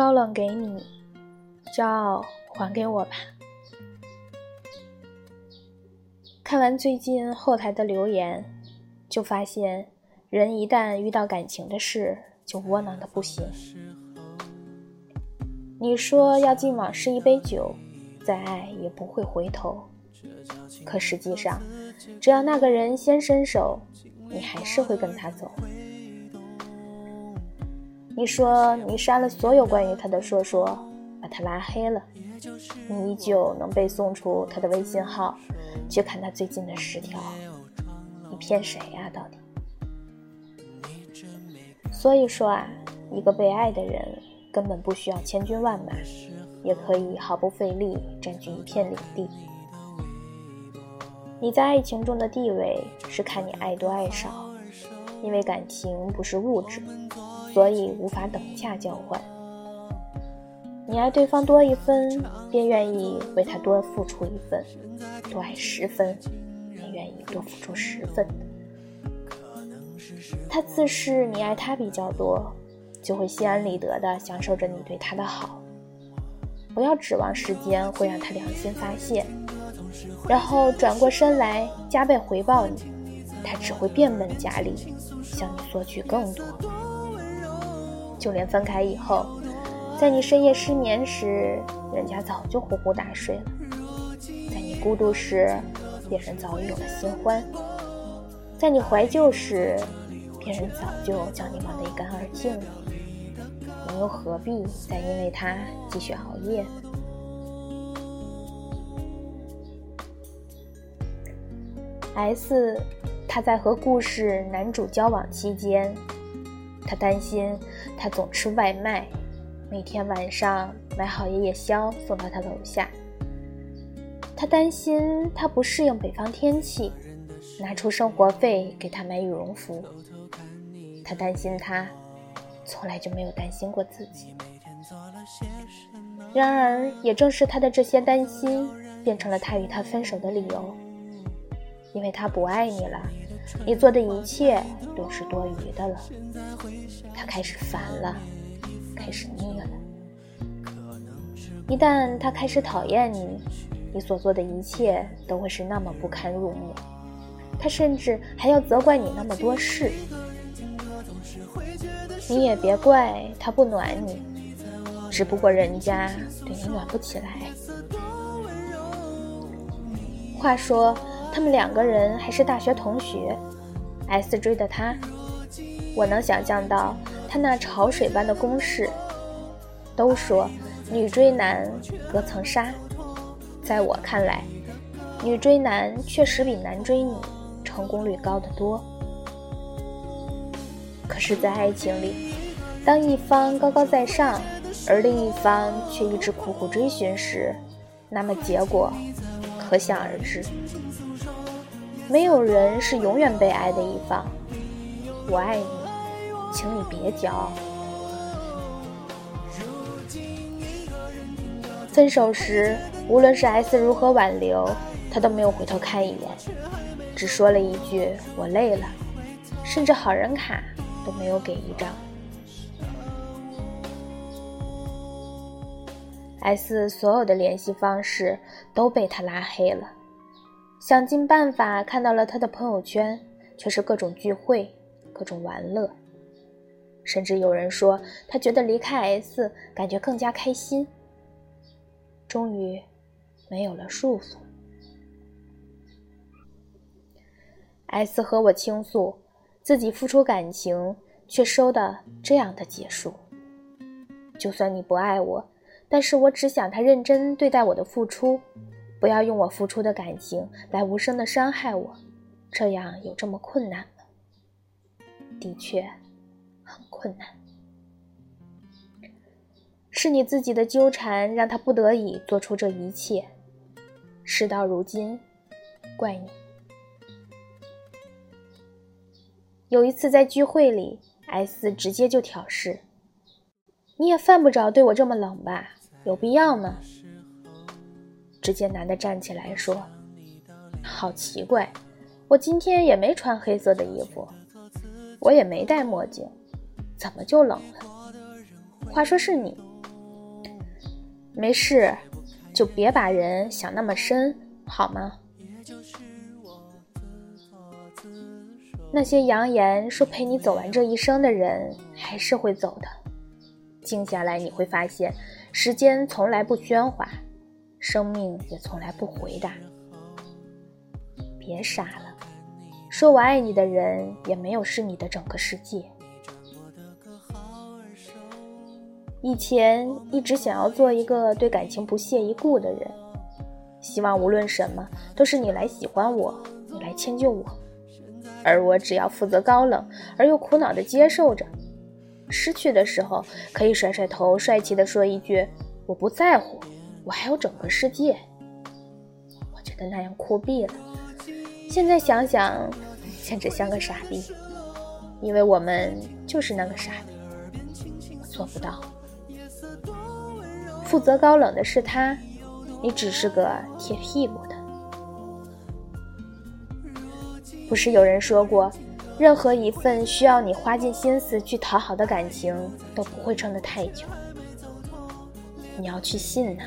高冷给你，骄傲还给我吧。看完最近后台的留言，就发现人一旦遇到感情的事，就窝囊的不行。你说要敬往事一杯酒，再爱也不会回头。可实际上，只要那个人先伸手，你还是会跟他走。你说你删了所有关于他的说说，把他拉黑了，你依旧能背诵出他的微信号。去看他最近的十条，你骗谁呀？到底？所以说啊，一个被爱的人根本不需要千军万马，也可以毫不费力占据一片领地。你在爱情中的地位是看你爱多爱少，因为感情不是物质，所以无法等价交换。你爱对方多一分，便愿意为他多付出一份；多爱十分，便愿意多付出十分。他自视你爱他比较多，就会心安理得地享受着你对他的好。不要指望时间会让他良心发现，然后转过身来加倍回报你，他只会变本加厉，向你索取更多。就连分开以后。在你深夜失眠时，人家早就呼呼大睡了；在你孤独时，别人早已有了新欢；在你怀旧时，别人早就将你忘得一干二净了。你又何必再因为他继续熬夜？S，他在和故事男主交往期间，他担心他总吃外卖。每天晚上买好夜宵送到他楼下，他担心他不适应北方天气，拿出生活费给他买羽绒服。他担心他，从来就没有担心过自己。然而，也正是他的这些担心，变成了他与他分手的理由。因为他不爱你了，你做的一切都是多余的了。开始烦了。开始腻了。一旦他开始讨厌你，你所做的一切都会是那么不堪入目。他甚至还要责怪你那么多事。你也别怪他不暖你，只不过人家对你暖不起来。话说，他们两个人还是大学同学，S 追的他，我能想象到。他那潮水般的攻势，都说女追男隔层纱，在我看来，女追男确实比男追女成功率高得多。可是，在爱情里，当一方高高在上，而另一方却一直苦苦追寻时，那么结果可想而知。没有人是永远被爱的一方。我爱你。请你别骄傲。分手时，无论是 S 如何挽留，他都没有回头看一眼，只说了一句“我累了”，甚至好人卡都没有给一张。S 所有的联系方式都被他拉黑了，想尽办法看到了他的朋友圈，却是各种聚会，各种玩乐。甚至有人说，他觉得离开 S 感觉更加开心。终于，没有了束缚。S 和我倾诉自己付出感情，却收的这样的结束。就算你不爱我，但是我只想他认真对待我的付出，不要用我付出的感情来无声的伤害我。这样有这么困难吗？的确。很困难，是你自己的纠缠让他不得已做出这一切。事到如今，怪你。有一次在聚会里，S 直接就挑事：“你也犯不着对我这么冷吧？有必要吗？”只见男的站起来说：“好奇怪，我今天也没穿黑色的衣服，我也没戴墨镜。”怎么就冷了？话说是你，没事，就别把人想那么深，好吗？那些扬言说陪你走完这一生的人，还是会走的。静下来，你会发现，时间从来不喧哗，生命也从来不回答。别傻了，说我爱你的人，也没有是你的整个世界。以前一直想要做一个对感情不屑一顾的人，希望无论什么都是你来喜欢我，你来迁就我。而我只要负责高冷而又苦恼的接受着，失去的时候可以甩甩头，帅气的说一句：“我不在乎，我还有整个世界。”我觉得那样酷毙了。现在想想，简直像个傻逼，因为我们就是那个傻逼，我做不到。负责高冷的是他，你只是个贴屁股的。不是有人说过，任何一份需要你花尽心思去讨好的感情都不会撑得太久。你要去信呢。